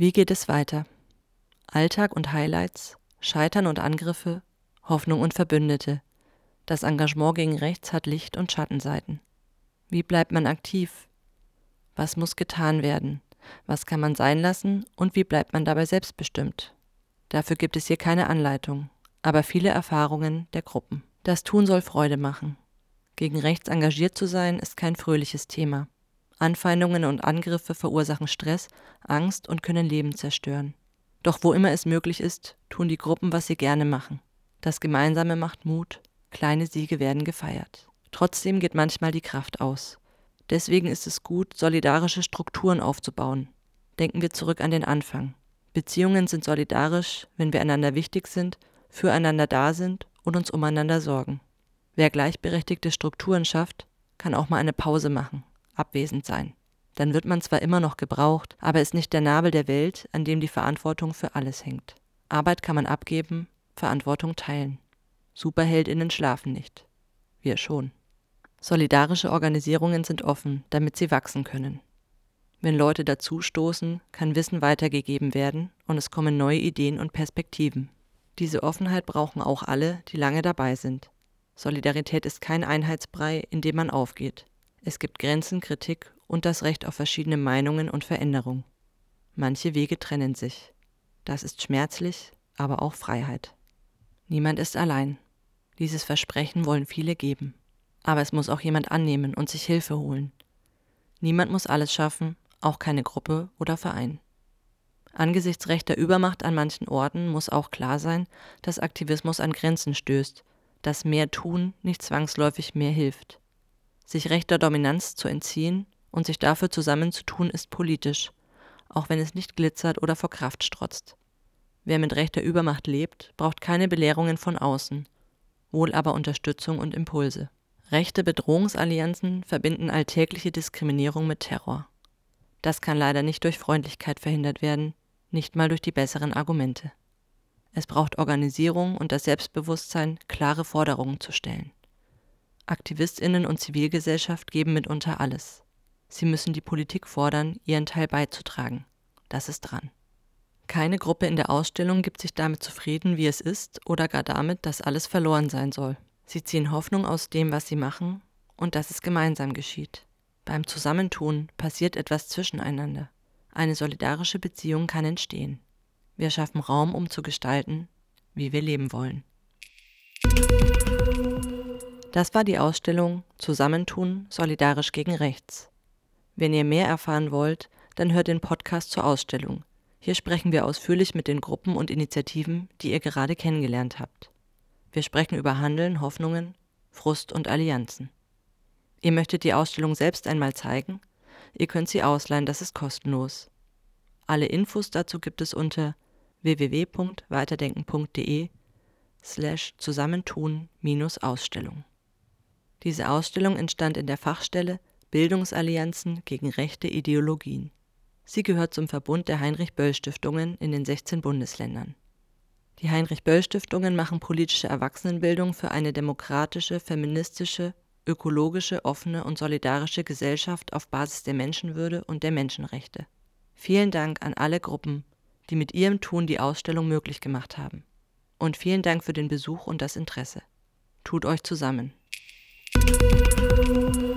Wie geht es weiter? Alltag und Highlights, Scheitern und Angriffe, Hoffnung und Verbündete. Das Engagement gegen rechts hat Licht- und Schattenseiten. Wie bleibt man aktiv? Was muss getan werden? Was kann man sein lassen und wie bleibt man dabei selbstbestimmt? Dafür gibt es hier keine Anleitung, aber viele Erfahrungen der Gruppen. Das Tun soll Freude machen. Gegen rechts engagiert zu sein, ist kein fröhliches Thema. Anfeindungen und Angriffe verursachen Stress, Angst und können Leben zerstören. Doch wo immer es möglich ist, tun die Gruppen, was sie gerne machen. Das Gemeinsame macht Mut, kleine Siege werden gefeiert. Trotzdem geht manchmal die Kraft aus. Deswegen ist es gut, solidarische Strukturen aufzubauen. Denken wir zurück an den Anfang. Beziehungen sind solidarisch, wenn wir einander wichtig sind, füreinander da sind und uns umeinander sorgen. Wer gleichberechtigte Strukturen schafft, kann auch mal eine Pause machen, abwesend sein. Dann wird man zwar immer noch gebraucht, aber ist nicht der Nabel der Welt, an dem die Verantwortung für alles hängt. Arbeit kann man abgeben, Verantwortung teilen. Superheldinnen schlafen nicht. Wir schon. Solidarische Organisierungen sind offen, damit sie wachsen können. Wenn Leute dazustoßen, kann Wissen weitergegeben werden und es kommen neue Ideen und Perspektiven. Diese Offenheit brauchen auch alle, die lange dabei sind. Solidarität ist kein Einheitsbrei, in dem man aufgeht. Es gibt Grenzen, Kritik und das Recht auf verschiedene Meinungen und Veränderung. Manche Wege trennen sich. Das ist schmerzlich, aber auch Freiheit. Niemand ist allein. Dieses Versprechen wollen viele geben. Aber es muss auch jemand annehmen und sich Hilfe holen. Niemand muss alles schaffen, auch keine Gruppe oder Verein. Angesichts rechter Übermacht an manchen Orten muss auch klar sein, dass Aktivismus an Grenzen stößt, dass mehr tun nicht zwangsläufig mehr hilft. Sich rechter Dominanz zu entziehen und sich dafür zusammenzutun ist politisch, auch wenn es nicht glitzert oder vor Kraft strotzt. Wer mit rechter Übermacht lebt, braucht keine Belehrungen von außen, wohl aber Unterstützung und Impulse. Rechte Bedrohungsallianzen verbinden alltägliche Diskriminierung mit Terror. Das kann leider nicht durch Freundlichkeit verhindert werden, nicht mal durch die besseren Argumente. Es braucht Organisierung und das Selbstbewusstsein, klare Forderungen zu stellen. Aktivistinnen und Zivilgesellschaft geben mitunter alles. Sie müssen die Politik fordern, ihren Teil beizutragen. Das ist dran. Keine Gruppe in der Ausstellung gibt sich damit zufrieden, wie es ist, oder gar damit, dass alles verloren sein soll. Sie ziehen Hoffnung aus dem, was sie machen, und dass es gemeinsam geschieht. Beim Zusammentun passiert etwas zwischeneinander. Eine solidarische Beziehung kann entstehen. Wir schaffen Raum, um zu gestalten, wie wir leben wollen. Das war die Ausstellung Zusammentun solidarisch gegen rechts. Wenn ihr mehr erfahren wollt, dann hört den Podcast zur Ausstellung. Hier sprechen wir ausführlich mit den Gruppen und Initiativen, die ihr gerade kennengelernt habt. Wir sprechen über Handeln, Hoffnungen, Frust und Allianzen. Ihr möchtet die Ausstellung selbst einmal zeigen? Ihr könnt sie ausleihen, das ist kostenlos. Alle Infos dazu gibt es unter www.weiterdenken.de slash Zusammentun-Ausstellung. Diese Ausstellung entstand in der Fachstelle Bildungsallianzen gegen rechte Ideologien. Sie gehört zum Verbund der Heinrich-Böll-Stiftungen in den 16 Bundesländern. Die Heinrich-Böll-Stiftungen machen politische Erwachsenenbildung für eine demokratische, feministische ökologische, offene und solidarische Gesellschaft auf Basis der Menschenwürde und der Menschenrechte. Vielen Dank an alle Gruppen, die mit ihrem Tun die Ausstellung möglich gemacht haben. Und vielen Dank für den Besuch und das Interesse. Tut euch zusammen. Thank you.